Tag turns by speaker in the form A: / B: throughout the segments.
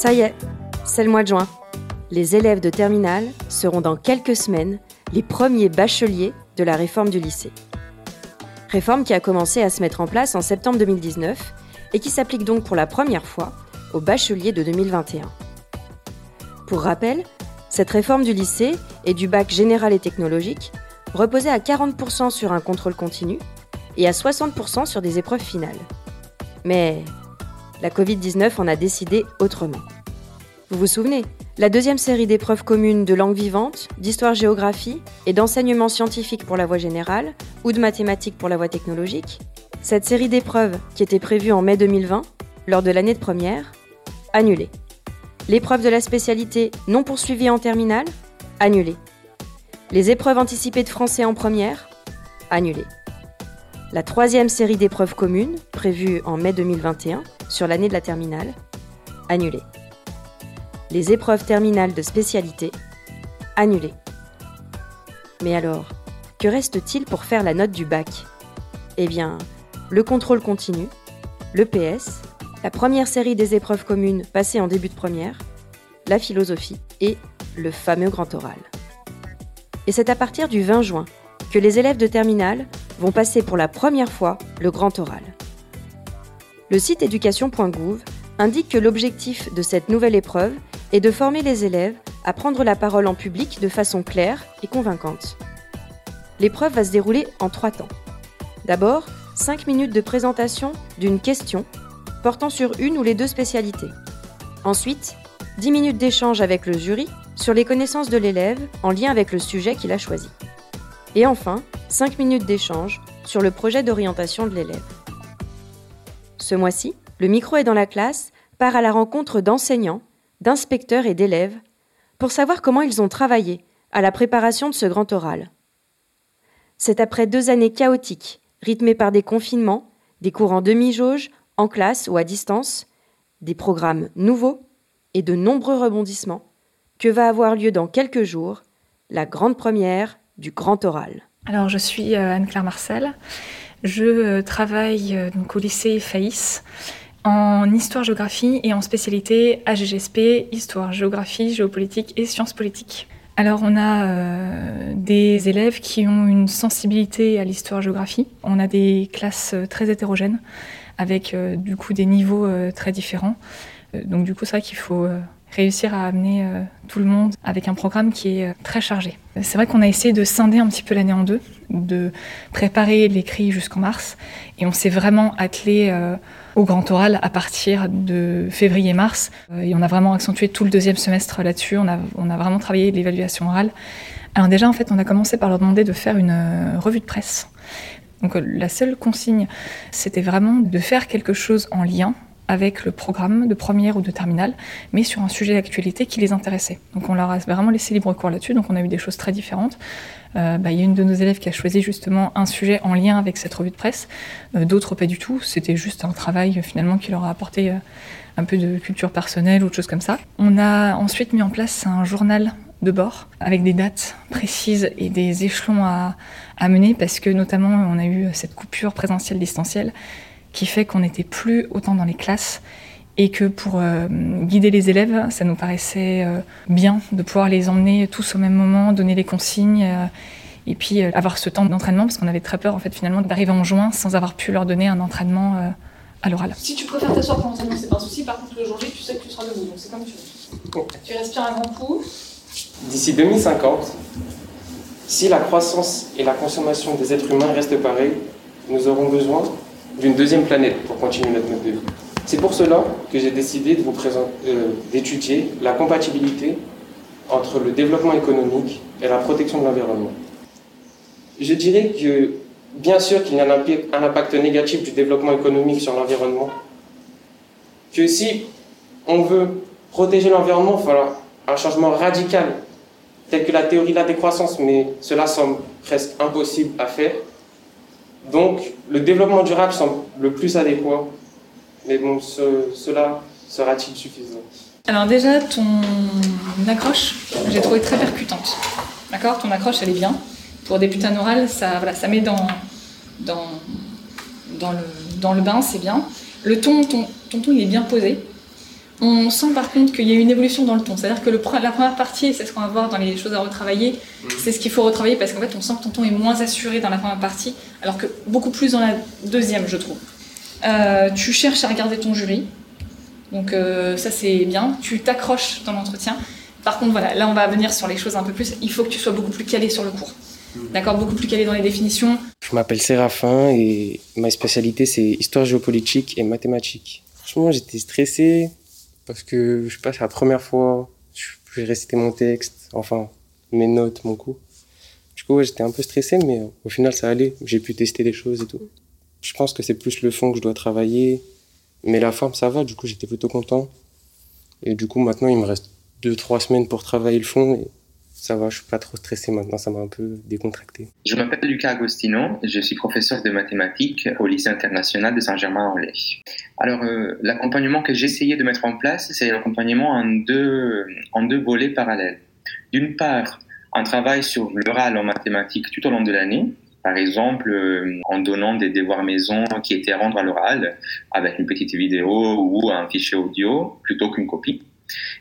A: Ça y est, c'est le mois de juin. Les élèves de terminale seront dans quelques semaines les premiers bacheliers de la réforme du lycée. Réforme qui a commencé à se mettre en place en septembre 2019 et qui s'applique donc pour la première fois aux bacheliers de 2021. Pour rappel, cette réforme du lycée et du bac général et technologique reposait à 40% sur un contrôle continu et à 60% sur des épreuves finales. Mais la Covid-19 en a décidé autrement. Vous vous souvenez La deuxième série d'épreuves communes de langue vivante, d'histoire-géographie et d'enseignement scientifique pour la voie générale ou de mathématiques pour la voie technologique Cette série d'épreuves, qui était prévue en mai 2020, lors de l'année de première, annulée. L'épreuve de la spécialité non poursuivie en terminale, annulée. Les épreuves anticipées de français en première, annulées. La troisième série d'épreuves communes, prévue en mai 2021, sur l'année de la terminale, annulée les épreuves terminales de spécialité annulées. Mais alors, que reste-t-il pour faire la note du bac? Eh bien, le contrôle continu, le PS, la première série des épreuves communes passées en début de première, la philosophie et le fameux grand oral. Et c'est à partir du 20 juin que les élèves de terminale vont passer pour la première fois le grand oral. Le site éducation.gouv indique que l'objectif de cette nouvelle épreuve et de former les élèves à prendre la parole en public de façon claire et convaincante. L'épreuve va se dérouler en trois temps. D'abord, 5 minutes de présentation d'une question portant sur une ou les deux spécialités. Ensuite, 10 minutes d'échange avec le jury sur les connaissances de l'élève en lien avec le sujet qu'il a choisi. Et enfin, 5 minutes d'échange sur le projet d'orientation de l'élève. Ce mois-ci, le micro est dans la classe part à la rencontre d'enseignants d'inspecteurs et d'élèves pour savoir comment ils ont travaillé à la préparation de ce grand oral. C'est après deux années chaotiques, rythmées par des confinements, des cours en demi-jauge, en classe ou à distance, des programmes nouveaux et de nombreux rebondissements, que va avoir lieu dans quelques jours la grande première du grand oral.
B: Alors je suis euh, Anne-Claire Marcel, je euh, travaille euh, donc au lycée Faïs en histoire-géographie et en spécialité AGGSP, histoire, géographie, géopolitique et sciences politiques. Alors on a des élèves qui ont une sensibilité à l'histoire-géographie. On a des classes très hétérogènes avec du coup des niveaux très différents. donc du coup c'est vrai qu'il faut réussir à amener tout le monde avec un programme qui est très chargé. C'est vrai qu'on a essayé de scinder un petit peu l'année en deux, de préparer l'écrit jusqu'en mars et on s'est vraiment attelé au grand oral à partir de février-mars. Euh, et on a vraiment accentué tout le deuxième semestre là-dessus. On a, on a vraiment travaillé l'évaluation orale. Alors déjà, en fait, on a commencé par leur demander de faire une euh, revue de presse. Donc euh, la seule consigne, c'était vraiment de faire quelque chose en lien avec le programme de première ou de terminale, mais sur un sujet d'actualité qui les intéressait. Donc on leur a vraiment laissé libre cours là-dessus, donc on a eu des choses très différentes. Euh, bah, il y a une de nos élèves qui a choisi justement un sujet en lien avec cette revue de presse, euh, d'autres pas du tout, c'était juste un travail euh, finalement qui leur a apporté un peu de culture personnelle ou de choses comme ça. On a ensuite mis en place un journal de bord avec des dates précises et des échelons à, à mener parce que notamment on a eu cette coupure présentielle distancielle qui fait qu'on n'était plus autant dans les classes et que pour euh, guider les élèves, ça nous paraissait euh, bien de pouvoir les emmener tous au même moment, donner les consignes euh, et puis avoir ce temps d'entraînement parce qu'on avait très peur en fait finalement d'arriver en juin sans avoir pu leur donner un entraînement à l'oral.
C: Si tu préfères t'asseoir pendant l'entraînement, c'est pas un souci. Par contre, le jour J, tu sais que tu seras debout, donc c'est comme tu veux. Tu respires un grand coup.
D: D'ici 2050, si la croissance et la consommation des êtres humains restent pareilles, nous aurons besoin d'une deuxième planète pour continuer notre mode de vie. C'est pour cela que j'ai décidé euh, d'étudier la compatibilité entre le développement économique et la protection de l'environnement. Je dirais que, bien sûr qu'il y a un impact négatif du développement économique sur l'environnement, que si on veut protéger l'environnement, il falloir un changement radical, tel que la théorie de la décroissance, mais cela semble presque impossible à faire. Donc, le développement durable semble le plus adéquat, mais bon, cela sera-t-il suffisant?
B: Alors déjà, ton accroche, j'ai trouvé très percutante. D'accord? Ton accroche, elle est bien. Pour débuter un oral, ça, voilà, ça met dans, dans, dans, le, dans le bain, c'est bien. Le ton, ton, ton ton, il est bien posé. On sent par contre qu'il y a une évolution dans le ton. C'est-à-dire que le, la première partie, c'est ce qu'on va voir dans les choses à retravailler, mhm. c'est ce qu'il faut retravailler parce qu'en fait, on sent que ton ton est moins assuré dans la première partie, alors que beaucoup plus dans la deuxième, je trouve. Euh, tu cherches à regarder ton jury, donc euh, ça c'est bien. Tu t'accroches dans l'entretien. Par contre, voilà, là on va venir sur les choses un peu plus. Il faut que tu sois beaucoup plus calé sur le cours. Mhm. D'accord Beaucoup plus calé dans les définitions.
D: Je m'appelle Séraphin et ma spécialité c'est histoire géopolitique et mathématiques. Franchement, j'étais stressé parce que je sais pas, c'est la première fois je vais réciter mon texte, enfin mes notes, mon cours. Du coup, j'étais un peu stressé, mais au final, ça allait. J'ai pu tester des choses et tout. Je pense que c'est plus le fond que je dois travailler, mais la forme, ça va. Du coup, j'étais plutôt content. Et du coup, maintenant, il me reste deux, trois semaines pour travailler le fond. Ça va, je suis pas trop stressé maintenant, ça m'a un peu décontracté.
E: Je m'appelle Lucas Agostino, je suis professeur de mathématiques au lycée international de Saint-Germain-en-Laye. Alors, euh, l'accompagnement que j'ai essayé de mettre en place, c'est l'accompagnement en deux, en deux volets parallèles. D'une part, un travail sur l'oral en mathématiques tout au long de l'année, par exemple euh, en donnant des devoirs maison qui étaient à rendre à l'oral avec une petite vidéo ou un fichier audio plutôt qu'une copie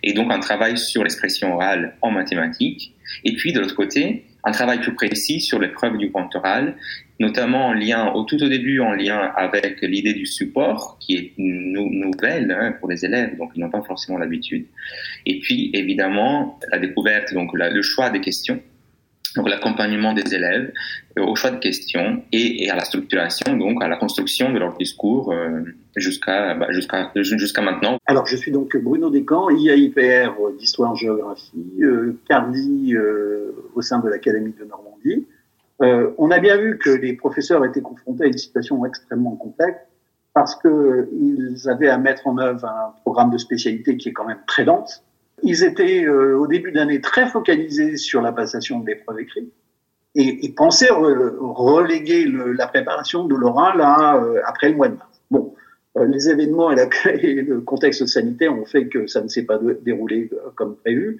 E: et donc un travail sur l'expression orale en mathématiques, et puis de l'autre côté, un travail plus précis sur l'épreuve du grand oral, notamment en lien, au tout au début, en lien avec l'idée du support, qui est nouvelle hein, pour les élèves, donc ils n'ont pas forcément l'habitude. Et puis, évidemment, la découverte, donc le choix des questions, donc l'accompagnement des élèves euh, au choix de questions et, à la structuration, donc à la construction de leur discours euh, jusqu'à bah, jusqu'à jusqu'à maintenant.
F: Alors je suis donc Bruno Descamps, IAIPR euh, d'histoire-géographie, euh, Cardi au sein de l'Académie de Normandie. on a bien vu que les professeurs étaient confrontés à une situation extrêmement complexe parce qu'ils avaient à mettre en œuvre un programme de spécialité qui est quand même très dense ils étaient euh, au début d'année très focalisés sur la passation de l'épreuve écrite et, et, pensaient reléguer le, la préparation de l'oral euh, après le mois de mars. Bon, euh, les événements et, la, et, le contexte sanitaire ont fait que ça ne s'est pas déroulé comme prévu,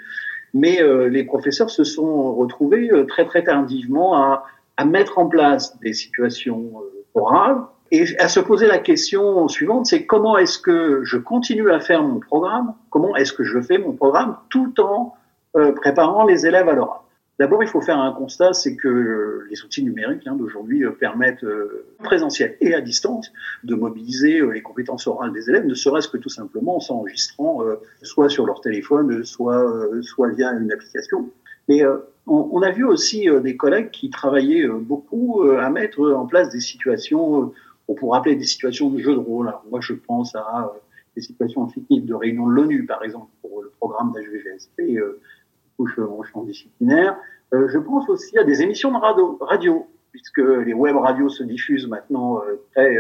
F: mais les professeurs se sont retrouvés très très tardivement à, à mettre en place des situations orales et à se poser la question suivante, c'est comment est-ce que je continue à faire mon programme Comment est-ce que je fais mon programme tout en euh, préparant les élèves à l'oral? D'abord, il faut faire un constat, c'est que les outils numériques hein, d'aujourd'hui euh, permettent, euh, présentiel et à distance, de mobiliser les compétences orales des élèves, ne serait-ce que tout simplement en s'enregistrant soit sur leur téléphone, soit, via une application. Mais on, a vu aussi des collègues qui travaillaient beaucoup à mettre en place des situations on pourrait appeler des situations de jeu de rôle. Moi, je pense à euh, des situations fictives de réunion de l'ONU, par exemple, pour le programme d'HVGSP, euh, touche au champ disciplinaire. Euh, je pense aussi à des émissions de radio, radio puisque les web radios se diffusent maintenant euh, très,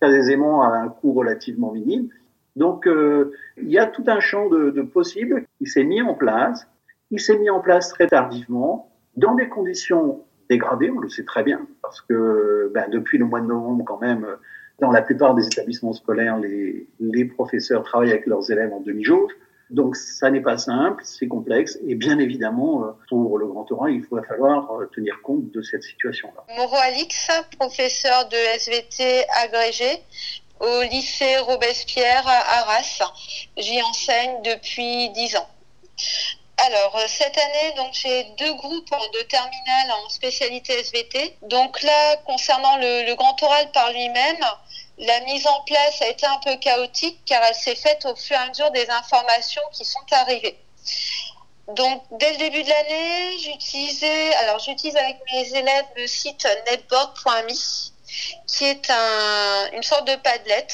F: très aisément à un coût relativement minime. Donc, il y a tout un champ de, de possibles qui s'est mis en place. Il s'est mis en place très tardivement, dans des conditions dégradé, on le sait très bien, parce que ben, depuis le mois de novembre, quand même, dans la plupart des établissements scolaires, les, professeurs travaillent avec leurs élèves en demi-jauge. Donc ça n'est pas simple, c'est complexe, et bien évidemment, euh, pour le grand oral, il va falloir euh, tenir compte de cette situation-là.
G: Moreau Alix, professeur de SVT agrégé au lycée Robespierre à Arras. J'y enseigne depuis dix ans. Alors, euh, cette année, donc j'ai deux groupes de terminale en spécialité SVT. Donc là, concernant le, grand oral par lui-même, la mise en place a été un peu chaotique car elle s'est faite au fur et à mesure des informations qui sont arrivées. Donc, dès le début de l'année, j'utilisais, alors j'utilise avec mes élèves le site netboard.me, qui est un, une sorte de Padlet.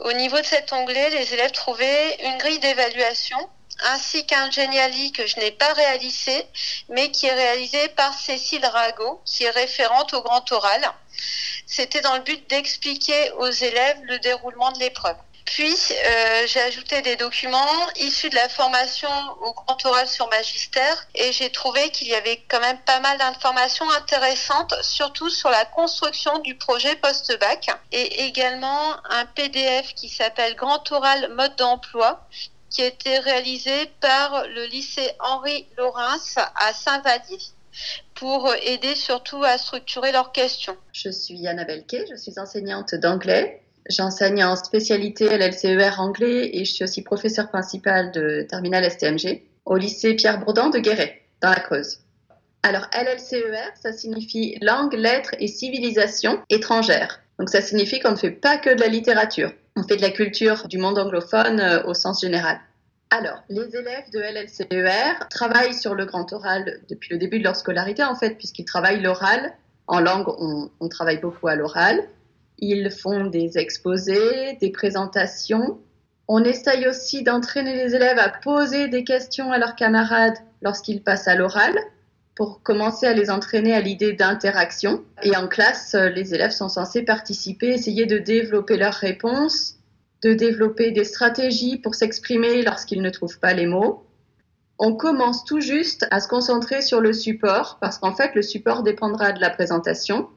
G: Au niveau de cet onglet, les élèves trouvaient une grille d'évaluation ainsi qu'un Geniali que je n'ai pas réalisé, mais qui est réalisé par Cécile Rago, qui est référente au grand oral. C'était dans le but d'expliquer aux élèves le déroulement de l'épreuve. Puis, euh, j'ai ajouté des documents issus de la formation au grand oral sur magistère et j'ai trouvé qu'il y avait quand même pas mal d'informations intéressantes, surtout sur la construction du projet post-bac et également un PDF qui s'appelle Grand oral mode d'emploi qui a été réalisé par le lycée Henri Laurens à Saint-Vallier pour aider surtout à structurer leurs questions.
H: Je suis Annabelle Kay, je suis enseignante d'anglais J'enseigne en spécialité l'LCER anglais et je suis aussi professeur principal de terminale STMG au lycée Pierre Bourdan de Guéret, dans la Creuse. Alors LLCER, ça signifie langue, lettres et civilisation étrangère. Donc ça signifie qu'on ne fait pas que de la littérature, on fait de la culture du monde anglophone euh, au sens général. Alors, les élèves de LLCER travaillent sur le grand oral depuis le début de leur scolarité, en fait, puisqu'ils travaillent l'oral. En langue, on, travaille beaucoup à l'oral. Ils font des exposés, des présentations. On essaye aussi d'entraîner les élèves à poser des questions à leurs camarades lorsqu'ils passent à l'oral pour commencer à les entraîner à l'idée d'interaction. Et en classe, les élèves sont censés participer, essayer de développer leurs réponses, de développer des stratégies pour s'exprimer lorsqu'ils ne trouvent pas les mots. On commence tout juste à se concentrer sur le support parce qu'en fait, le support dépendra de la présentation,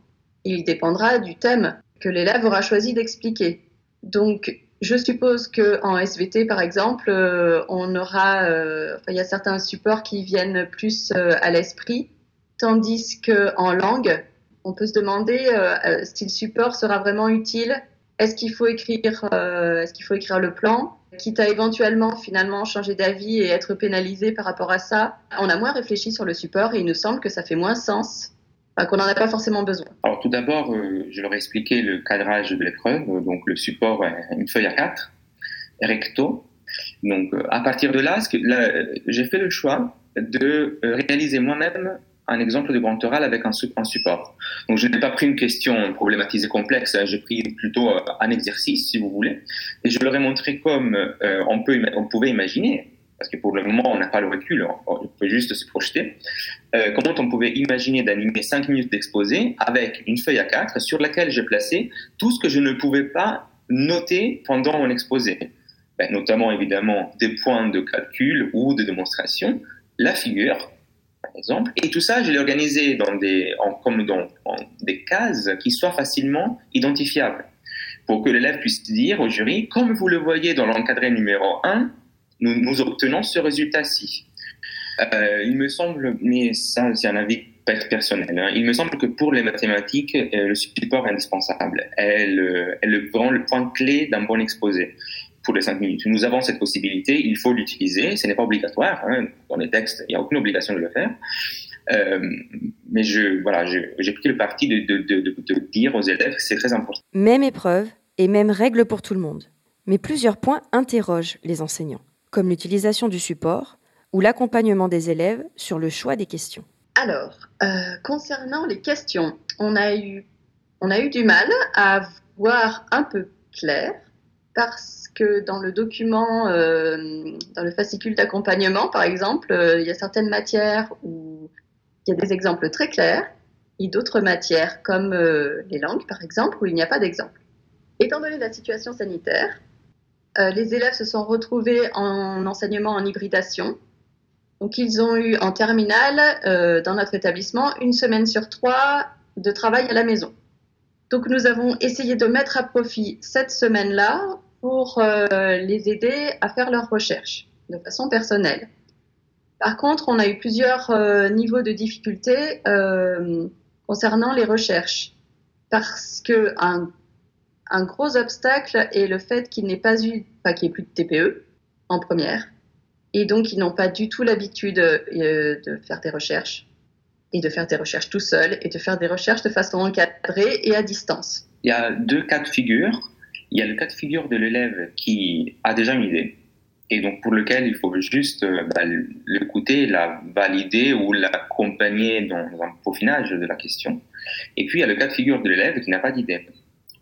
H: il dépendra du thème que l'élève aura choisi d'expliquer. Donc, je suppose que en SVT, par exemple, euh, on aura, euh, il y a certains supports qui viennent plus euh, à l'esprit, tandis que en langue, on peut se demander si le support sera vraiment utile. Est-ce qu'il faut écrire, est-ce qu'il faut écrire le plan, quitte à éventuellement finalement changer d'avis et être pénalisé par rapport à ça. On a moins réfléchi sur le support et il nous semble que ça fait moins sens qu'on n'en a pas forcément besoin.
E: Alors tout d'abord, euh, je leur ai expliqué le cadrage de l'épreuve, donc le support une feuille à 4, recto. Donc euh, à partir de là, j'ai fait le choix de réaliser moi-même un exemple de grand oral avec un, support. Donc je n'ai pas pris une question problématisée complexe, hein, j'ai pris plutôt euh, un exercice, si vous voulez, et je leur ai montré comme on, peut, on pouvait imaginer parce que pour le moment, on n'a pas le recul, on peut juste se projeter, euh, comment on pouvait imaginer d'animer 5 minutes d'exposé avec une feuille à 4 sur laquelle j'ai placé tout ce que je ne pouvais pas noter pendant mon exposé. Ben, notamment, évidemment, des points de calcul ou de démonstration, la figure, et tout ça, je l'ai organisé dans des, en, comme dans des cases qui soient facilement identifiables pour que l'élève puisse dire au jury, comme vous le voyez dans l'encadré numéro 1, nous, obtenons ce résultat-ci. Euh, il me semble, mais ça c'est un avis personnel, hein, il me semble que pour les mathématiques, euh, le support est indispensable. Elle, euh, elle vraiment le point clé d'un bon exposé les cinq minutes. Nous avons cette possibilité, il faut l'utiliser, ce n'est pas obligatoire, hein, dans les textes, il n'y a aucune obligation de le faire. Euh, mais je, voilà, j'ai pris le parti de, de, de, de dire aux élèves que c'est très important.
A: Même épreuve et même règle pour tout le monde. Mais plusieurs points interrogent les enseignants comme l'utilisation du support ou l'accompagnement des élèves sur le choix des questions.
H: Alors, euh, concernant les questions, on a, eu, on a eu du mal à voir un peu clair parce que dans le document, euh, dans le fascicule d'accompagnement, par exemple, euh, il y a certaines matières où il y a des exemples très clairs et d'autres matières, comme les langues, par exemple, où il n'y a pas d'exemple. Étant donné la situation sanitaire, euh, les élèves se sont retrouvés en enseignement en hybridation. Donc, ils ont eu en terminale, euh, dans notre établissement, une semaine sur trois de travail à la maison. Donc, nous avons essayé de mettre à profit cette semaine-là pour euh, les aider à faire leurs recherches de façon personnelle. Par contre, on a eu plusieurs niveaux de difficulté concernant les recherches parce que un gros obstacle est le fait qu'il n'ait pas eu, pas qu'il n'y ait plus de TPE en première. Et donc, ils n'ont pas du tout l'habitude euh, de faire des recherches et de faire des recherches tout seul et de faire des recherches de façon encadrée et à distance.
E: Il y a deux cas de figure. Il y a le cas de figure de l'élève qui a déjà une idée et donc pour lequel il faut juste euh, bah, l'écouter, la valider ou l'accompagner dans un peaufinage de la question. Et puis il y a le cas de figure de l'élève qui n'a pas d'idée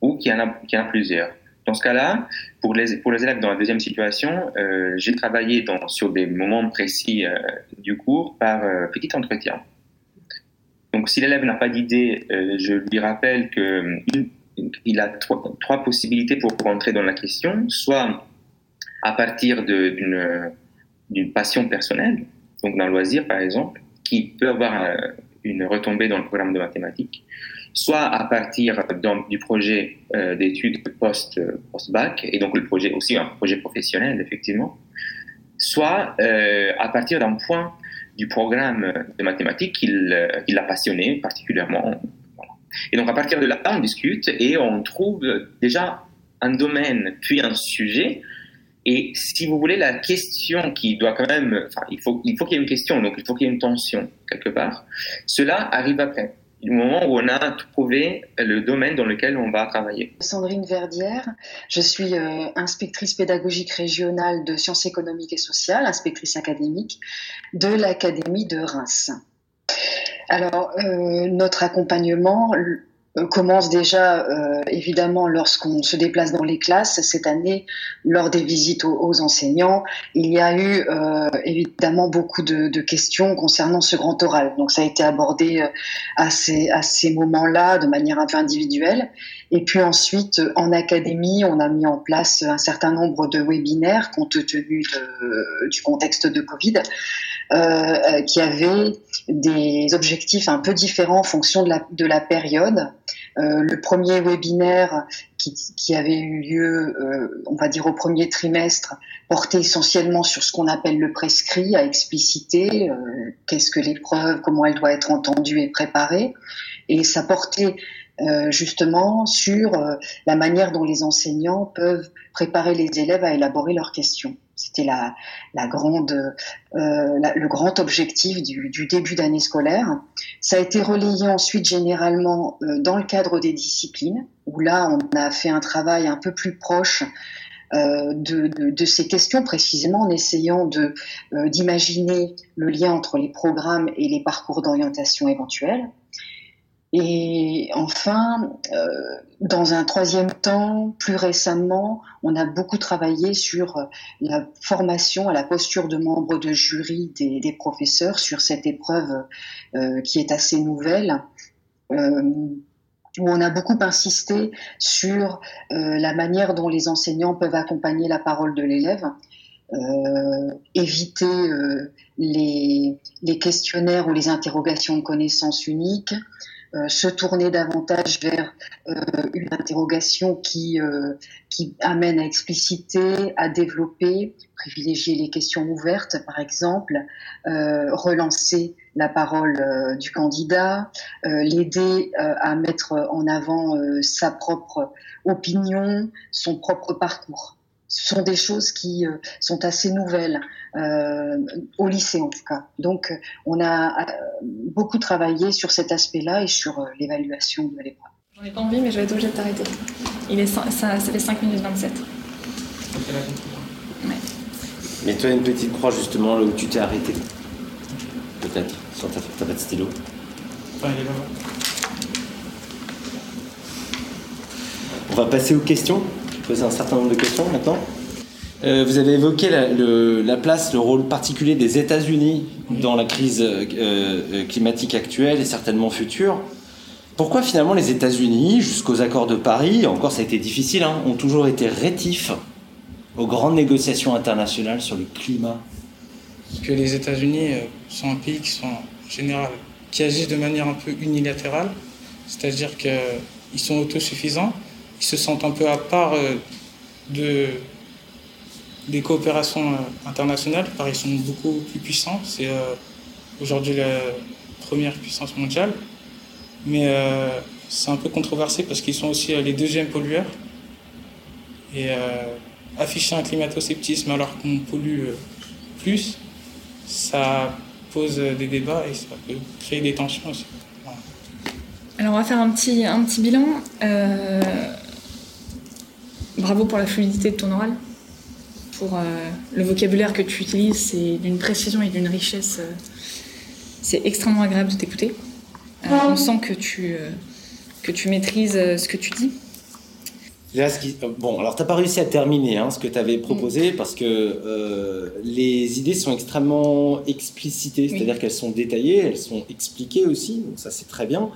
E: ou qui en a, plusieurs. Dans ce cas-là, pour les, élèves dans la deuxième situation, euh, j'ai travaillé sur des moments précis euh, du cours par petit entretien. Donc, si l'élève n'a pas d'idée, je lui rappelle que il a trois, possibilités pour rentrer dans la question, soit à partir d'une passion personnelle, donc d'un loisir par exemple, qui peut avoir euh, une retombée dans le programme de mathématiques, soit à partir du projet euh, d'études post, post-bac, et donc le projet aussi un projet professionnel effectivement, soit euh, à partir d'un point du programme de mathématiques qui l'a passionné particulièrement. Et donc à partir de là, on discute et on trouve déjà un domaine, puis un sujet et si vous voulez, la question qui doit quand même, enfin, il faut, il faut qu'il y ait une question, donc il faut qu'il y ait une tension quelque part. Cela arrive après, au moment où on a trouvé le domaine dans lequel on va travailler.
I: Sandrine Verdière, je suis euh, inspectrice pédagogique régionale de sciences économiques et sociales, inspectrice académique de l'Académie de Reims. Alors, euh, notre accompagnement euh, commence déjà euh, évidemment lorsqu'on se déplace dans les classes. Cette année, lors des visites aux, enseignants, il y a eu euh, évidemment beaucoup de, de, questions concernant ce grand oral. Donc ça a été abordé euh, à ces, à ces moments-là de manière un peu individuelle. Et puis ensuite, en académie, on a mis en place un certain nombre de webinaires compte tenu de, du contexte de Covid. Euh, qui avaient des objectifs un peu différents en fonction de la, de la période. Euh, le premier webinaire qui, qui avait eu lieu, euh, on va dire au premier trimestre, portait essentiellement sur ce qu'on appelle le prescrit, à expliciter euh, qu'est-ce que l'épreuve, comment elle doit être entendue et préparée. Et ça portait euh, justement sur euh, la manière dont les enseignants peuvent préparer les élèves à élaborer leurs questions. C'était la, grande, euh, le grand objectif du, début d'année scolaire. Ça a été relayé ensuite généralement dans le cadre des disciplines, où là on a fait un travail un peu plus proche euh, de, de, de, ces questions précisément en essayant de d'imaginer le lien entre les programmes et les parcours d'orientation éventuels. Et enfin, euh, dans un troisième temps, plus récemment, on a beaucoup travaillé sur euh, la formation à la posture de membre de jury des, des professeurs sur cette épreuve euh, qui est assez nouvelle. Euh, où on a beaucoup insisté sur euh, la manière dont les enseignants peuvent accompagner la parole de l'élève, euh, éviter les, les, questionnaires ou les interrogations de connaissances uniques, se tourner davantage vers euh, une interrogation euh, qui amène à expliciter, à développer, privilégier les questions ouvertes, par exemple, relancer la parole du candidat, l'aider à mettre en avant sa propre opinion, son propre parcours ce sont des choses qui euh, sont assez nouvelles euh, au lycée en tout cas. Donc on a euh, beaucoup travaillé sur cet aspect-là et sur euh, l'évaluation de l'épreuve.
B: J'en ai pas envie mais je vais être obligée de t'arrêter. Il est ça, ça fait 5 minutes 27.
J: Ouais. Mais toi une petite croix justement là où tu t'es arrêté. Peut-être, sur ta, ta de stylo.
D: Enfin, il est
J: On va passer aux questions poser un certain nombre de questions maintenant. Euh, vous avez évoqué la, place, le rôle particulier des États-Unis dans la crise euh, euh, climatique actuelle et certainement future. Pourquoi finalement les États-Unis, jusqu'aux accords de Paris, encore ça a été difficile, hein, ont toujours été rétifs aux grandes négociations internationales sur le climat?
K: Parce que les États-Unis sont un pays qui sont qui agissent de manière un peu unilatérale, c'est-à-dire qu'ils sont autosuffisants ils se sentent un peu à part euh, de, des coopérations euh, internationales, car ils sont beaucoup plus puissants. C'est euh, aujourd'hui la première puissance mondiale. Mais c'est un peu controversé parce qu'ils sont aussi les deuxièmes pollueurs. Et afficher un climato-sceptisme alors qu'on pollue plus, ça pose des débats et ça peut créer des tensions aussi.
B: Alors on va faire un petit, un petit bilan. Bravo pour la fluidité de ton oral, pour euh, le vocabulaire que tu utilises, c'est d'une précision et d'une richesse. Euh, c'est extrêmement agréable de t'écouter. Euh, on sent que tu, euh, que tu maîtrises euh, ce que tu dis.
J: Là, ce qui... Bon, alors tu n'as pas réussi à terminer hein, ce que tu avais proposé parce que euh, les idées sont extrêmement explicitées, c'est-à-dire oui. qu'elles sont détaillées, elles sont expliquées aussi, donc ça c'est très bien.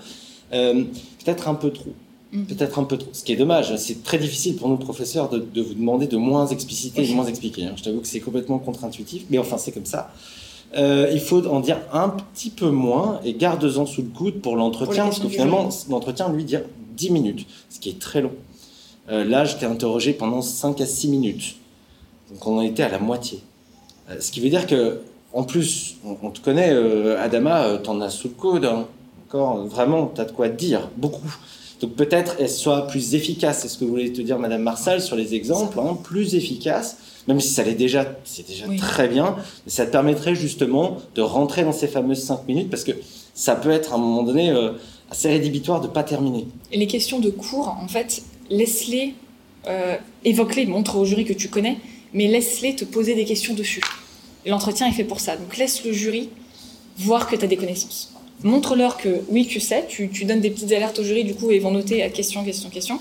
J: Peut-être un peu trop. Peut-être un peu trop. Ce qui est dommage, c'est très difficile pour nous professeurs de, de vous demander de moins expliciter, de moins expliquer. hein. Je t'avoue que c'est complètement contre-intuitif, mais enfin c'est comme ça. Euh, il faut en dire un petit peu moins et garde-en sous le coude pour l'entretien, parce que finalement, l'entretien, lui, dire 10 minutes, ce qui est très long. Euh, là, je t'ai interrogé pendant 5 à 6 minutes. Donc on en était à la moitié. Euh, ce qui veut dire que, en plus, on, on te connaît, euh, Adama, t'en as sous le coude. hein. Encore, vraiment, t'as de quoi dire, beaucoup. Donc peut-être elle soit plus efficace, c'est ce que voulait te dire Madame Marsal sur les exemples, hein, plus efficace, même si ça l'est déjà, c'est déjà très bien, mais ça te permettrait justement de rentrer dans ces fameuses 5 minutes parce que ça peut être à un moment donné euh, assez rédhibitoire de pas terminer.
B: Et les questions de cours, en fait, laisse-les, euh, évoque-les, montre au jury que tu connais, mais laisse-les te poser des questions dessus. L'entretien est fait pour ça. Donc laisse le jury voir que tu as des connaissances. Montre-leur que oui, tu sais, tu, donnes des petites alertes au jury, du coup, et ils vont noter à question, question, question.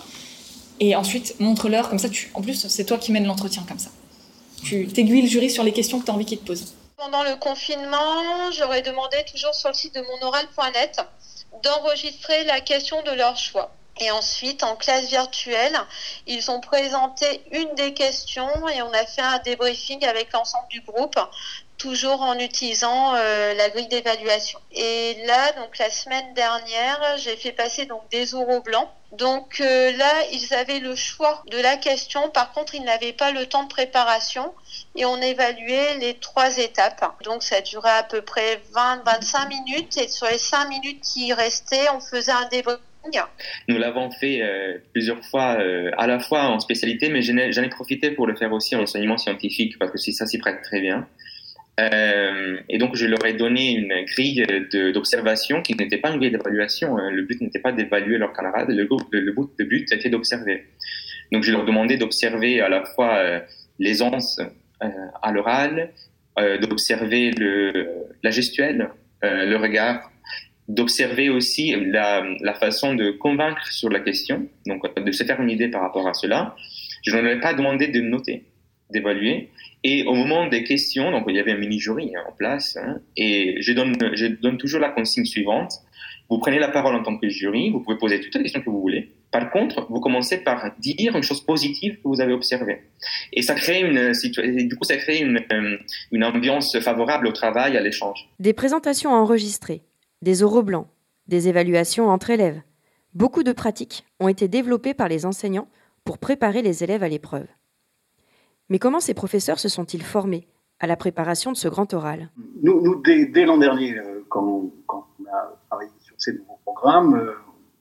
B: Et ensuite, montre-leur, comme ça, tu, en plus, c'est toi qui mènes l'entretien comme ça. Tu t'aiguilles le jury sur les questions que tu as envie qu'ils te posent.
G: Pendant le confinement, j'aurais demandé toujours sur le site de monoral.net d'enregistrer la question de leur choix. Et ensuite, en classe virtuelle, ils ont présenté une des questions et on a fait un débriefing avec l'ensemble du groupe, toujours en utilisant euh, la grille d'évaluation. Et là, donc la semaine dernière, j'ai fait passer donc des oraux blancs. Donc euh, là, ils avaient le choix de la question. Par contre, ils n'avaient pas le temps de préparation et on évaluait les trois étapes. Donc ça durait à peu près 20-25 minutes et sur les 5 minutes qui restaient, on faisait un débriefing.
E: Nous l'avons fait euh, plusieurs fois, euh, à la fois en spécialité, mais j'en ai, profité pour le faire aussi en enseignement scientifique, parce que ça s'y prête très bien. Euh, et donc, je leur ai donné une grille d'observation qui n'était pas une grille d'évaluation. hein. Le but n'était pas d'évaluer leurs camarades, le, but, le but était d'observer. Donc, je leur demandais d'observer à la fois l'aisance à l'oral, d'observer la gestuelle, le regard, d'observer aussi la, façon de convaincre sur la question, donc euh, de se faire une idée par rapport à cela. Je ne leur ai pas demandé de noter, d'évaluer. Et au moment des questions, donc il y avait un mini-jury hein, en place, hein, et je donne, toujours la consigne suivante. Vous prenez la parole en tant que jury, vous pouvez poser toutes les questions que vous voulez. Par contre, vous commencez par dire une chose positive que vous avez observée. Et ça crée une situation, du coup, ça crée euh, une ambiance favorable au travail, à l'échange.
A: Des présentations enregistrées, des oraux blancs, des évaluations entre élèves. Beaucoup de pratiques ont été développées par les enseignants pour préparer les élèves à l'épreuve. Mais comment ces professeurs se sont-ils formés à la préparation de ce grand oral?
F: Nous, nous, dès, l'an dernier, euh, quand, on a travaillé sur ces nouveaux programmes, euh,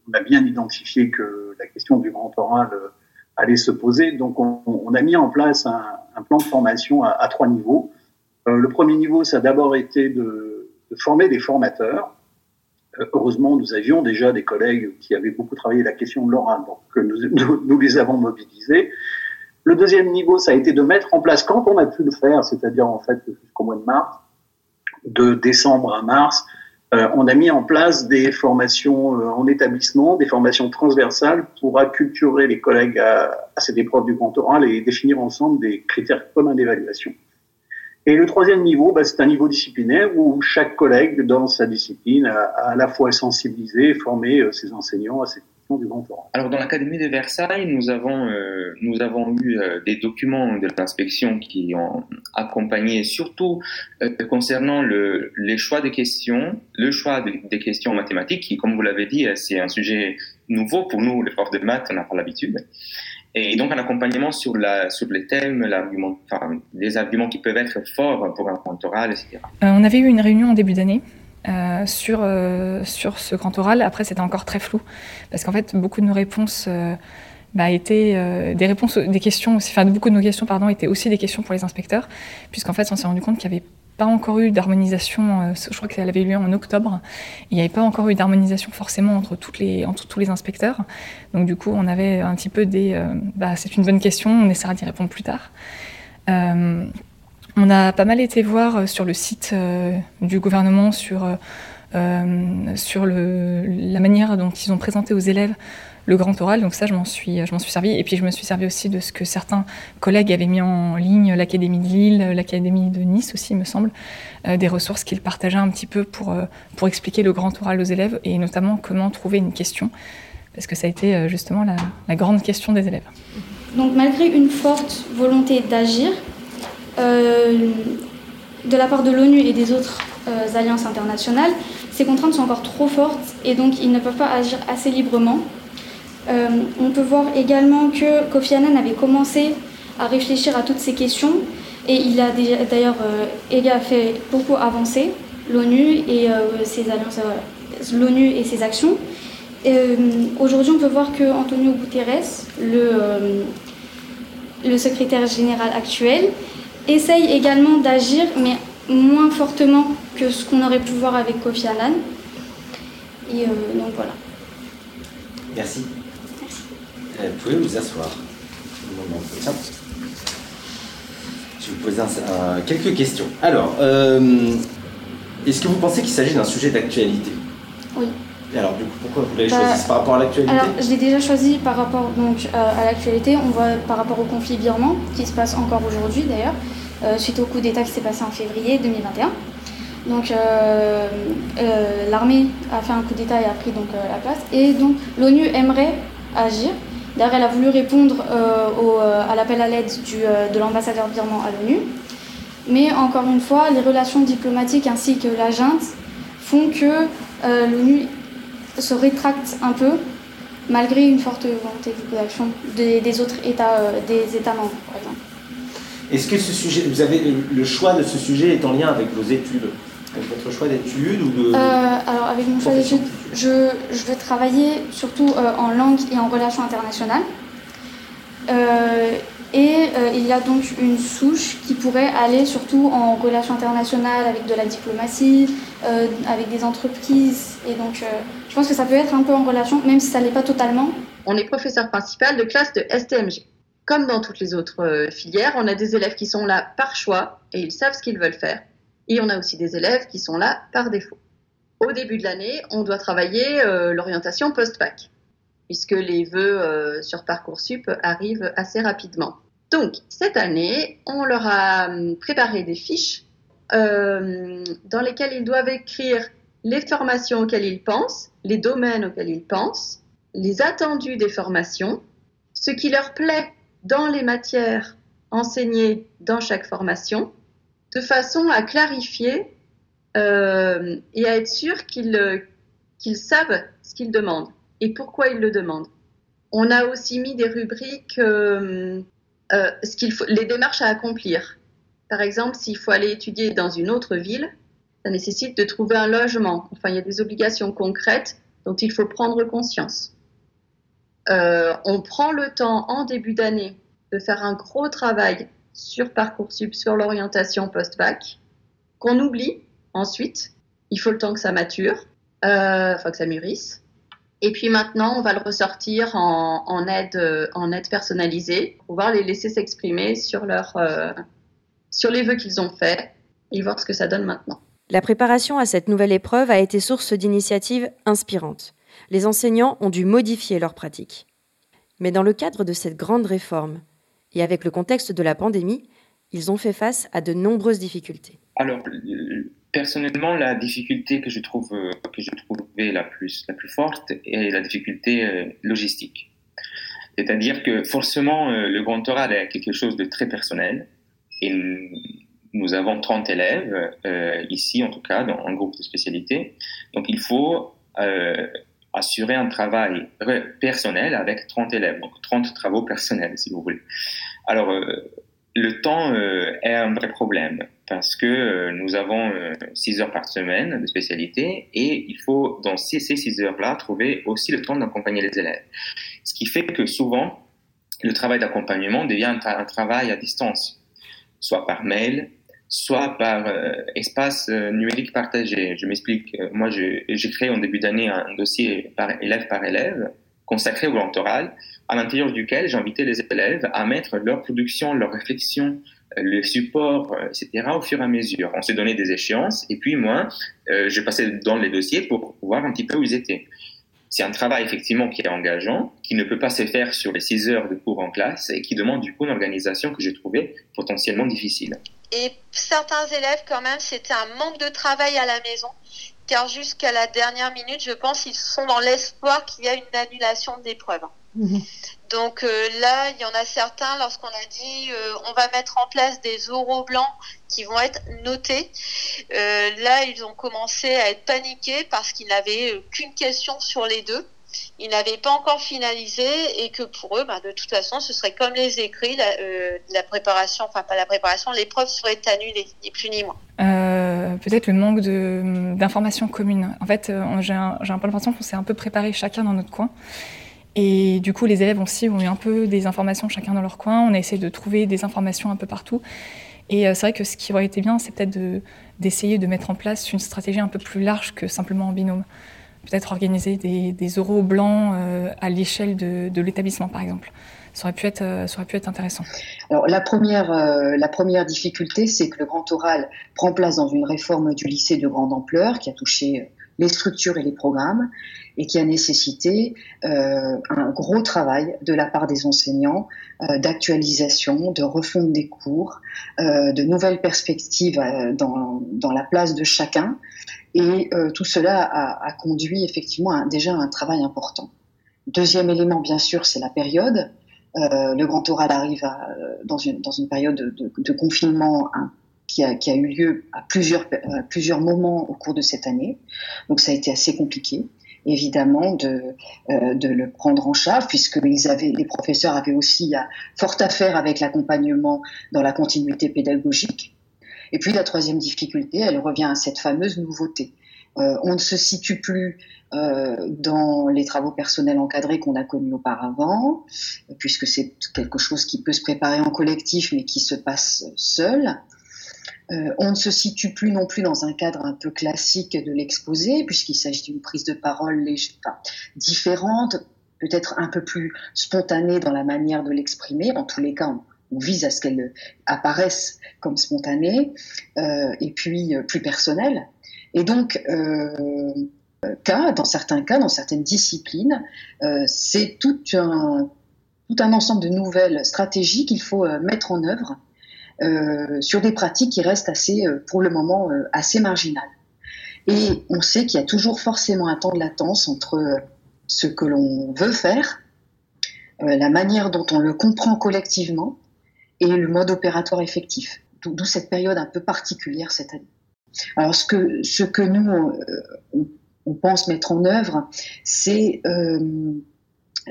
F: on a bien identifié que la question du grand oral euh, allait se poser. Donc, on, a mis en place un, plan de formation à, trois niveaux. Le premier niveau, ça a d'abord été de former des formateurs. Heureusement, nous avions déjà des collègues qui avaient beaucoup travaillé la question de l'oral, donc nous les avons mobilisés. Le deuxième niveau, ça a été de mettre en place, quand on a pu le faire, c'est-à-dire en fait jusqu'au mois de mars, de décembre à mars, euh, on a mis en place des formations euh, en établissement, des formations transversales pour acculturer les collègues à, à cette épreuve du grand oral et définir ensemble des critères communs d'évaluation. Et le troisième niveau, bah, c'est un niveau disciplinaire où chaque collègue, dans sa discipline, a, à la fois sensibilisé et formé euh, ses enseignants à cette question du oral.
E: Alors, dans l'Académie de Versailles, nous avons, euh, nous avons eu euh, des documents de l'inspection qui ont accompagné, surtout euh, concernant le, les choix des questions, le choix de- des questions mathématiques, qui, comme vous l'avez dit, c'est un sujet nouveau pour nous, les profs de maths, on n'a pas l'habitude. Et donc, un accompagnement sur, la, sur les thèmes, les arguments qui peuvent être forts pour un compte oral, etc.
B: Euh, on avait eu une réunion en début d'année euh, sur, euh, sur ce grand oral. Après, c'était encore très flou parce qu'en fait, beaucoup de nos réponses bah, étaient des questions, beaucoup de nos questions, étaient aussi des questions pour les inspecteurs, puisqu'en fait, on s'est rendu compte qu'il n'y avait pas encore eu d'harmonisation. euh, je crois qu'elle avait eu lieu en octobre. Il n'y avait pas encore eu d'harmonisation forcément entre tous les inspecteurs. Donc du coup, on avait un petit peu des. euh, bah, c'est une bonne question. On essaiera d'y répondre plus tard. Euh, on a pas mal été voir sur le site du gouvernement sur, la manière dont ils ont présenté aux élèves le grand oral. Donc ça, je m'en suis, je m'en suis servi. Et puis je me suis servi aussi de ce que certains collègues avaient mis en ligne, l'Académie de Lille, l'Académie de Nice aussi, me semble, euh, des ressources qu'ils partageaient un petit peu pour, euh, pour expliquer le grand oral aux élèves et notamment comment trouver une question parce que ça a été justement la, grande question des élèves.
L: Donc malgré une forte volonté d'agir euh, de la part de l'ONU et des autres euh, alliances internationales, ces contraintes sont encore trop fortes et donc ils ne peuvent pas agir assez librement. Euh, on peut voir également que Kofi Annan avait commencé à réfléchir à toutes ces questions et il a d'ailleurs fait beaucoup avancer l'ONU et ses alliances, l'ONU et ses actions. Aujourd'hui, on peut voir que Antonio Guterres, le, secrétaire général actuel, essaye également d'agir, mais moins fortement que ce qu'on aurait pu voir avec Kofi Annan. Et euh, donc voilà.
J: Merci. Euh, vous pouvez vous asseoir. Je vais vous poser quelques questions. Alors, euh, est-ce que vous pensez qu'il s'agit d'un sujet d'actualité?
L: Oui.
J: Et alors, du coup, pourquoi vous l'avez choisi? Par rapport à l'actualité?
L: Alors, je l'ai déjà choisi par rapport donc, à l'actualité. On voit par rapport au conflit birman, qui se passe encore aujourd'hui d'ailleurs. Euh, suite au coup d'État qui s'est passé en février 2021. Donc euh, euh, l'armée a fait un coup d'État et a pris donc la place. Et donc l'ONU aimerait agir. D'ailleurs, elle a voulu répondre à l'appel à l'aide de l'ambassadeur birman à l'ONU. Mais encore une fois, les relations diplomatiques ainsi que la junte font que l'ONU se rétracte un peu, malgré une forte volonté d'action des, des, autres États, des États membres, par exemple.
J: Est-ce que ce sujet, vous avez le choix de ce sujet est en lien avec vos études avec votre choix d'études ou de...
L: Euh, alors avec mon choix d'études, je, je veux travailler surtout euh, en langue et en relations internationales. Euh, et il y a donc une souche qui pourrait aller surtout en relations internationales avec de la diplomatie, avec des entreprises. Et donc je pense que ça peut être un peu en relation, même si ça l'est pas totalement.
H: On est professeur principal de classe de STMG. Comme dans toutes les autres euh, filières, on a des élèves qui sont là par choix et ils savent ce qu'ils veulent faire. Et on a aussi des élèves qui sont là par défaut. Au début de l'année, on doit travailler euh, l'orientation post-bac, puisque les vœux euh, sur Parcoursup arrivent assez rapidement. Donc, cette année, on leur a hum, préparé des fiches dans lesquelles ils doivent écrire les formations auxquelles ils pensent, les domaines auxquels ils pensent, les attendus des formations, ce qui leur plaît dans les matières enseignées dans chaque formation, de façon à clarifier euh, et à être sûr qu'ils qu'ils savent ce qu'ils demandent et pourquoi ils le demandent. On a aussi mis des rubriques, euh, euh, les démarches à accomplir. Par exemple, s'il faut aller étudier dans une autre ville, ça nécessite de trouver un logement. Enfin, il y a des obligations concrètes dont il faut prendre conscience. Euh, on prend le temps en début d'année de faire un gros travail sur Parcoursup, sur l'orientation post-bac, qu'on oublie ensuite. Il faut le temps que ça mature, euh, enfin que ça mûrisse. Et puis maintenant, on va le ressortir en, aide, en aide personnalisée pour pouvoir les laisser s'exprimer sur, leur, euh, sur les vœux qu'ils ont faits et voir ce que ça donne maintenant.
A: La préparation à cette nouvelle épreuve a été source d'initiatives inspirantes les enseignants ont dû modifier leurs pratiques. Mais dans le cadre de cette grande réforme, et avec le contexte de la pandémie, ils ont fait face à de nombreuses difficultés.
E: Alors, personnellement, la difficulté que je trouve que je trouvais la plus la plus forte est la difficulté euh, logistique. C'est-à-dire que forcément, euh, le grand oral est quelque chose de très personnel. Et nous avons 30 élèves, euh, ici en tout cas, dans un groupe de spécialité. Donc il faut assurer un travail personnel avec 30 élèves, donc 30 travaux personnels, si vous voulez. Alors, euh, le temps euh, est un vrai problème parce que euh, nous avons 6 heures par semaine de spécialité et il faut, dans ces 6 heures-là, trouver aussi le temps d'accompagner les élèves. Ce qui fait que souvent, le travail d'accompagnement devient un travail à distance, soit par mail, soit par euh, espace euh, numérique partagé. Je m'explique. Euh, moi, j'ai créé en début d'année un, dossier par élève par élève consacré au mentoral, à l'intérieur duquel j'invitais les élèves à mettre leur production, leur réflexion, le support, etc. au fur et à mesure. On s'est donné des échéances et puis moi, je passais dans les dossiers pour voir un petit peu où ils étaient. C'est un travail effectivement qui est engageant, qui ne peut pas se faire sur les six heures de cours en classe et qui demande du coup une organisation que j'ai trouvée potentiellement difficile.
G: Et certains élèves, quand même, c'était un manque de travail à la maison car jusqu'à la dernière minute, je pense, ils sont dans l'espoir qu'il y a une annulation d'épreuve.
M: Mhm.
G: Donc euh, là, il y en a certains, lorsqu'on a dit euh, on va mettre en place des oraux blancs qui vont être notés, euh, là, ils ont commencé à être paniqués parce qu'ils n'avaient qu'une question sur les deux. Ils n'avaient pas encore finalisé et que pour eux, bah, de toute façon, ce serait comme les écrits, la, la préparation, enfin pas la préparation, l'épreuve serait annulée, ni plus ni moins.
B: Euh, peut-être le manque d'informations communes. En fait, euh, j'ai un, peu l'impression qu'on s'est un peu préparé chacun dans notre coin. Et du coup, les élèves aussi ont eu un peu des informations chacun dans leur coin. On a essayé de trouver des informations un peu partout. Et euh, c'est vrai que ce qui aurait été bien, c'est peut-être de- d'essayer de, mettre en place une stratégie un peu plus large que simplement en binôme. Peut-être organiser des, des oraux blancs à l'échelle de l'établissement, par exemple. Ça aurait pu être, euh, ça pu être intéressant.
I: Alors la première, euh, la première difficulté, c'est que le grand oral prend place dans une réforme du lycée de grande ampleur qui a touché euh, les structures et les programmes et qui a nécessité un gros travail de la part des enseignants d'actualisation, de refonte des cours, de nouvelles perspectives dans, dans la place de chacun. Et tout cela a, conduit effectivement déjà à un travail important. Deuxième élément, bien sûr, c'est la période. Euh, le grand oral arrive euh, dans, une, période de, confinement hein, qui, a, eu lieu à plusieurs, à plusieurs moments au cours de cette année. Donc ça a été assez compliqué, évidemment, de, euh, le prendre en charge, puisque les professeurs avaient aussi fort à faire avec l'accompagnement dans la continuité pédagogique. Et puis la troisième difficulté, elle revient à cette fameuse nouveauté. Euh, on ne se situe plus euh, dans les travaux personnels encadrés qu'on a connus auparavant, puisque c'est quelque chose qui peut se préparer en collectif, mais qui se passe seul. Euh, on ne se situe plus non plus dans un cadre un peu classique de l'exposé, puisqu'il s'agit d'une prise de parole enfin, différente, peut-être un peu plus spontanée dans la manière de l'exprimer. En tous les cas, on vise à ce qu'elle apparaisse comme spontanée, euh, et puis euh, plus personnelle. Et donc, euh, cas, dans certains cas, dans certaines disciplines, euh, c'est tout un, tout un ensemble de nouvelles stratégies qu'il faut euh, mettre en œuvre sur des pratiques qui restent assez, pour le moment, assez marginales. Et on sait qu'il y a toujours forcément un temps de latence entre ce que l'on veut faire, la manière dont on le comprend collectivement et le mode opératoire effectif. D'où cette période un peu particulière cette année. Alors ce que, ce que nous, euh, on, on pense mettre en œuvre, c'est euh,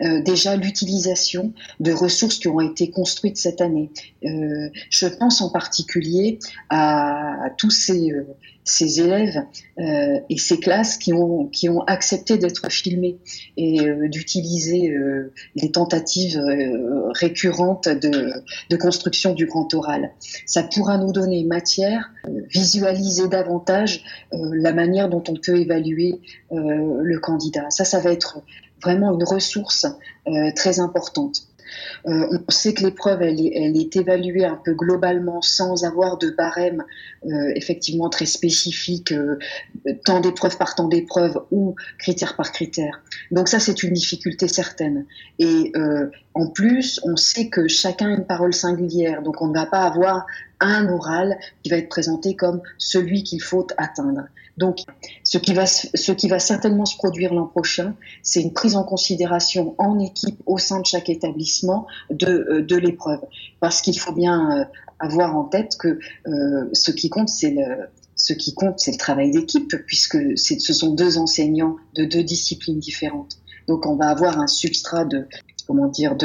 I: euh, déjà l'utilisation de ressources qui ont été construites cette année. Euh, je pense en particulier à, tous ces, euh, élèves et ces classes qui ont, accepté d'être filmés et d'utiliser les tentatives récurrentes de, de construction du grand oral. Ça pourra nous donner matière, visualiser davantage la manière dont on peut évaluer le candidat. Ça, ça va être vraiment une ressource euh, très importante. Euh, on sait que l'épreuve, elle est, évaluée un peu globalement sans avoir de barème euh, effectivement très spécifique, euh, temps d'épreuve par temps d'épreuve ou critère par critère. Donc ça, c'est une difficulté certaine. Et en plus, on sait que chacun a une parole singulière, donc on ne va pas avoir un oral qui va être présenté comme celui qu'il faut atteindre. Donc, ce qui va, certainement se produire l'an prochain, c'est une prise en considération en équipe au sein de chaque établissement de, de l'épreuve. Parce qu'il faut bien avoir en tête que euh, ce qui compte, c'est le, travail d'équipe, puisque ce sont deux enseignants de deux disciplines différentes. Donc, on va avoir un substrat de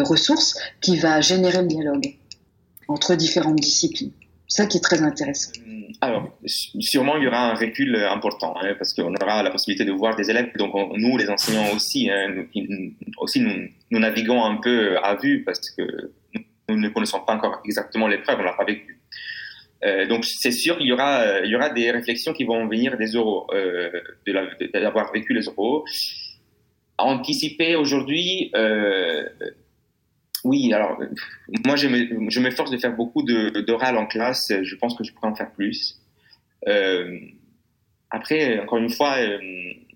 I: ressources qui va générer le dialogue entre différentes disciplines. Ça qui est très intéressant.
E: Alors, sûrement, il y aura un recul important, hein, parce qu'on aura la possibilité de voir des élèves. Donc, on, nous, les enseignants aussi, hein, nous, aussi nous, naviguons un peu à vue, parce que nous ne connaissons pas encore exactement l'épreuve, on l'a pas vécu. Euh, donc, c'est sûr qu'il y aura, il y aura des réflexions qui vont venir des euros, euh, d'avoir vécu les euros. Anticiper aujourd'hui, euh, oui, alors moi je m'efforce de faire beaucoup d'oral en classe. Je pense que je pourrais en faire plus. Euh, après, encore une fois, euh,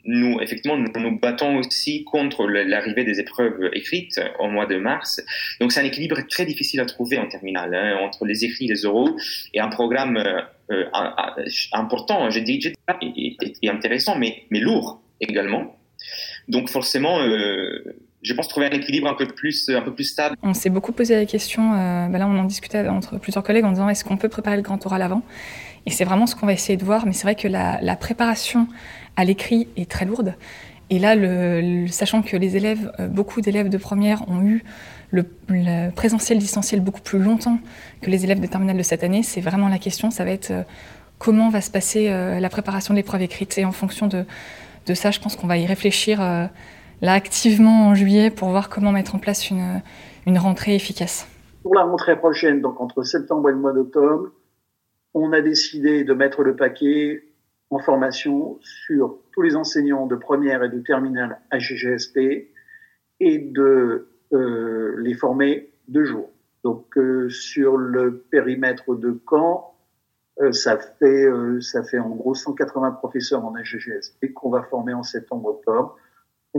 E: nous, effectivement, nous nous battons aussi contre l'arrivée des épreuves écrites au mois de mars. Donc, c'est un équilibre très difficile à trouver en terminale hein, entre les écrits et les oraux et un programme euh, euh important, j'ai dit, et, et, intéressant, mais, mais lourd également. Donc, forcément, euh, je pense trouver un équilibre un peu plus, stable.
B: On s'est beaucoup posé la question, euh, ben là on en discutait entre plusieurs collègues en disant est-ce qu'on peut préparer le grand oral avant? Et c'est vraiment ce qu'on va essayer de voir, mais c'est vrai que la, préparation à l'écrit est très lourde. Et là, sachant que les élèves, euh, beaucoup d'élèves de première ont eu le, le, présentiel distanciel beaucoup plus longtemps que les élèves de terminale de cette année, c'est vraiment la question, ça va être euh, comment va se passer la préparation de l'épreuve écrite. Et en fonction de ça, je pense qu'on va y réfléchir là activement en juillet pour voir comment mettre en place une, une rentrée efficace.
F: Pour la rentrée prochaine, donc entre septembre et le mois d'octobre, on a décidé de mettre le paquet en formation sur tous les enseignants de première et de terminale à et de euh, les former deux jours. Donc euh, sur le périmètre de Caen, euh, ça fait ça fait en gros 180 professeurs en AGGSP qu'on va former en septembre-octobre.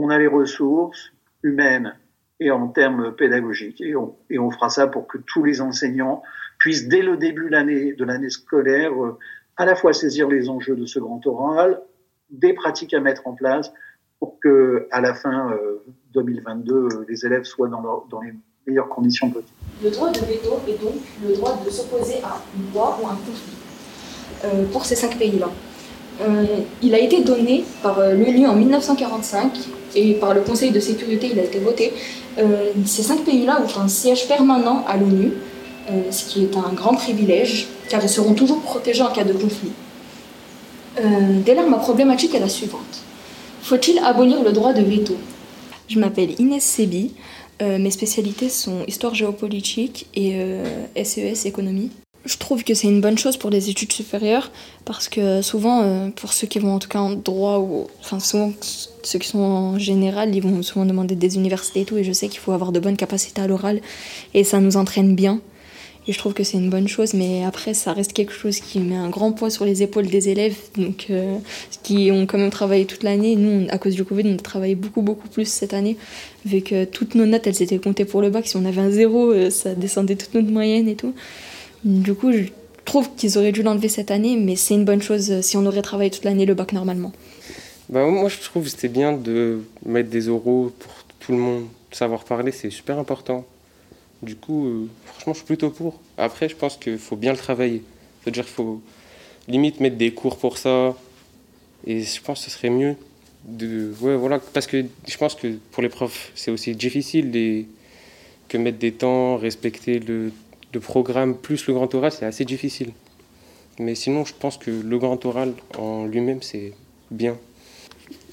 F: On a les ressources humaines et en termes pédagogiques et on, fera ça pour que tous les enseignants puissent dès le début de l'année scolaire euh, à la fois saisir les enjeux de ce grand oral, des pratiques à mettre en place pour que à la fin euh, 2022, euh, les élèves soient dans, les meilleures conditions possibles.
N: Le droit de veto est donc le droit de s'opposer à une loi ou un conflit euh, pour ces cinq pays-là. Euh, il a été donné par euh, l'ONU en 1945 et par le Conseil de sécurité, il a été voté. Euh, ces cinq pays-là ont un siège permanent à l'ONU, ce qui est un grand privilège car ils seront toujours protégés en cas de conflit. Dès lors, ma problématique est la suivante. Faut-il abolir le droit de veto?
O: Je m'appelle Inès Sebi. Mes spécialités sont histoire géopolitique et SES économie. Je trouve que c'est une bonne chose pour les études supérieures parce que souvent, euh, pour ceux qui vont en tout cas en droit ou enfin souvent ceux qui sont en général, ils vont souvent demander des universités et tout. Et je sais qu'il faut avoir de bonnes capacités à l'oral et ça nous entraîne bien. Et je trouve que c'est une bonne chose, mais après, ça reste quelque chose qui met un grand poids sur les épaules des élèves, donc euh, qui ont quand même travaillé toute l'année. Nous, à cause du Covid, on a travaillé beaucoup, beaucoup plus cette année, vu que toutes nos notes, elles étaient comptées pour le bac. Si on avait un zéro, euh, ça descendait toute notre moyenne et tout. Du coup, je trouve qu'ils auraient dû l'enlever cette année, mais c'est une bonne chose euh, si on aurait travaillé toute l'année le bac normalement.
D: Bah, moi, je trouve que c'était bien de mettre des oraux pour tout le monde. Savoir parler, c'est super important. Du coup, euh, franchement, je suis plutôt pour. Après, je pense qu'il faut bien le travailler. C'est-à-dire qu'il faut limite mettre des cours pour ça. Et je pense que ce serait mieux de. Ouais, voilà. Parce que je pense que pour les profs, c'est aussi difficile que mettre des temps, respecter le, le programme plus le grand oral, c'est assez difficile. Mais sinon, je pense que le grand oral en lui-même, c'est bien.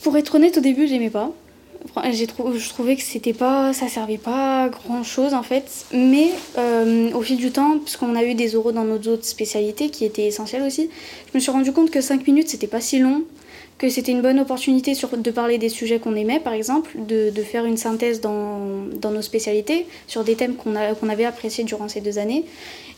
L: Pour être honnête, au début, j'aimais pas je trouvais que c'était pas, ça servait pas grand chose en fait. Mais euh, au fil du temps, puisqu'on a eu des oraux dans nos autres spécialités qui étaient essentielles aussi, je me suis rendu compte que 5 minutes c'était pas si long, que c'était une bonne opportunité de parler des sujets qu'on aimait par exemple, de, de, faire une synthèse dans, dans nos spécialités sur des thèmes qu'on qu'on avait appréciés durant ces deux années.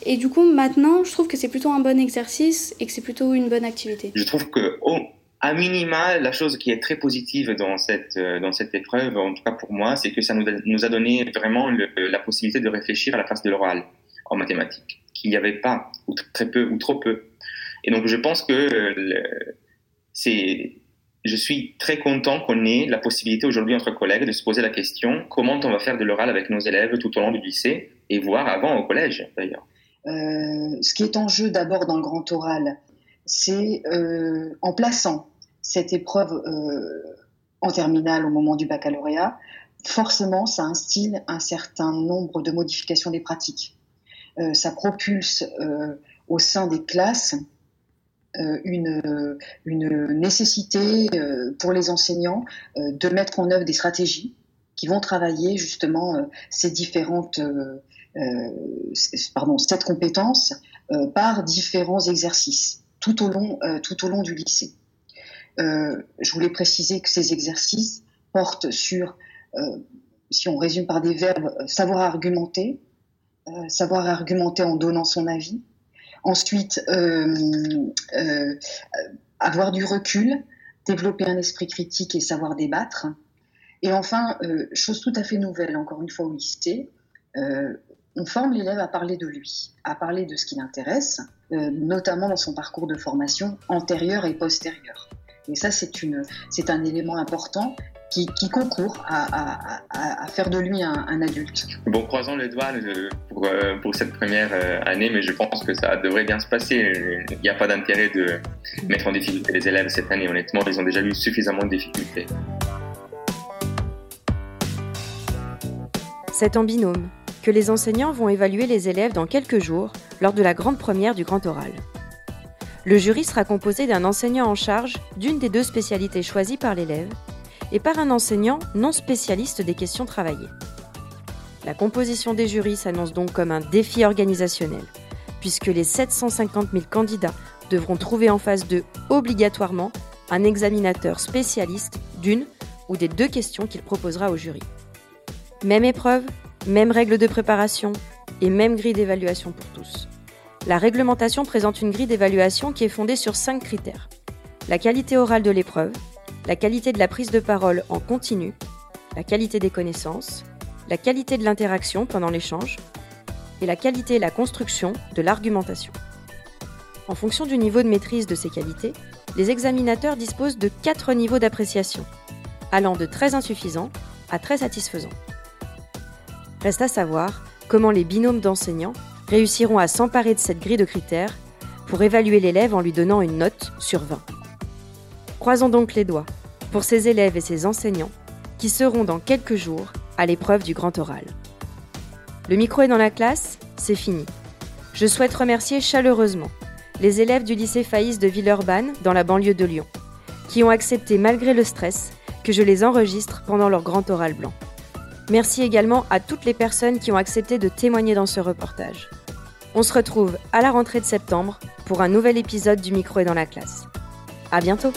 L: Et du coup, maintenant, je trouve que c'est plutôt un bon exercice et que c'est plutôt une bonne activité.
E: Je trouve que oh à minima, la chose qui est très positive dans cette, euh, dans cette épreuve, en tout cas pour moi, c'est que ça nous a, donné vraiment la possibilité de réfléchir à la place de l'oral en mathématiques, qu'il n'y avait pas, ou très peu, ou trop peu. Et donc je pense que je suis très content qu'on ait la possibilité aujourd'hui entre collègues de se poser la question comment on va faire de l'oral avec nos élèves tout au long du lycée et voire avant au collège d'ailleurs.
I: Euh, ce qui est en jeu d'abord dans le grand oral, c'est euh, en plaçant cette épreuve euh, en terminale au moment du baccalauréat, forcément, ça instille un certain nombre de modifications des pratiques. Ça propulse au sein des classes une, une, nécessité euh, pour les enseignants de mettre en œuvre des stratégies qui vont travailler justement ces différentes, pardon, cette compétence par différents exercices tout au long, euh, tout au long du lycée. Euh, je voulais préciser que ces exercices portent sur, euh, si on résume par des verbes, savoir argumenter, savoir argumenter en donnant son avis, ensuite avoir du recul développer un esprit critique et savoir débattre. Et enfin, euh, chose tout à fait nouvelle, encore une fois au lycée, euh, on forme l'élève à parler de lui, à parler de ce qui l'intéresse, euh, notamment dans son parcours de formation antérieur et postérieur. Et ça, c'est un élément important qui, qui concourt à, à, à, faire de lui un, un, adulte.
E: Bon, croisons les doigts pour, pour cette première année, mais je pense que ça devrait bien se passer. Il n'y a pas d'intérêt de mettre en difficulté les élèves cette année. Honnêtement, ils ont déjà eu suffisamment de difficultés.
A: C'est en binôme que les enseignants vont évaluer les élèves dans quelques jours lors de la grande première du grand oral. Le jury sera composé d'un enseignant en charge d'une des deux spécialités choisies par l'élève et par un enseignant non spécialiste des questions travaillées. La composition des jurys s'annonce donc comme un défi organisationnel, puisque les 750 000 candidats devront trouver en face d'eux obligatoirement un examinateur spécialiste d'une ou des deux questions qu'il proposera au jury. Même épreuve, même règles de préparation et même grille d'évaluation pour tous. La réglementation présente une grille d'évaluation qui est fondée sur cinq critères. La qualité orale de l'épreuve, la qualité de la prise de parole en continu, la qualité des connaissances, la qualité de l'interaction pendant l'échange et la qualité et la construction de l'argumentation. En fonction du niveau de maîtrise de ces qualités, les examinateurs disposent de quatre niveaux d'appréciation, allant de très insuffisant à très satisfaisant. Reste à savoir comment les binômes d'enseignants réussiront à s'emparer de cette grille de critères pour évaluer l'élève en lui donnant une note sur 20. Croisons donc les doigts pour ces élèves et ces enseignants qui seront dans quelques jours à l'épreuve du grand oral. Le micro est dans la classe, c'est fini. Je souhaite remercier chaleureusement les élèves du lycée Faïs de Villeurbanne dans la banlieue de Lyon, qui ont accepté malgré le stress que je les enregistre pendant leur grand oral blanc. Merci également à toutes les personnes qui ont accepté de témoigner dans ce reportage. On se retrouve à la rentrée de septembre pour un nouvel épisode du micro est dans la classe. À bientôt!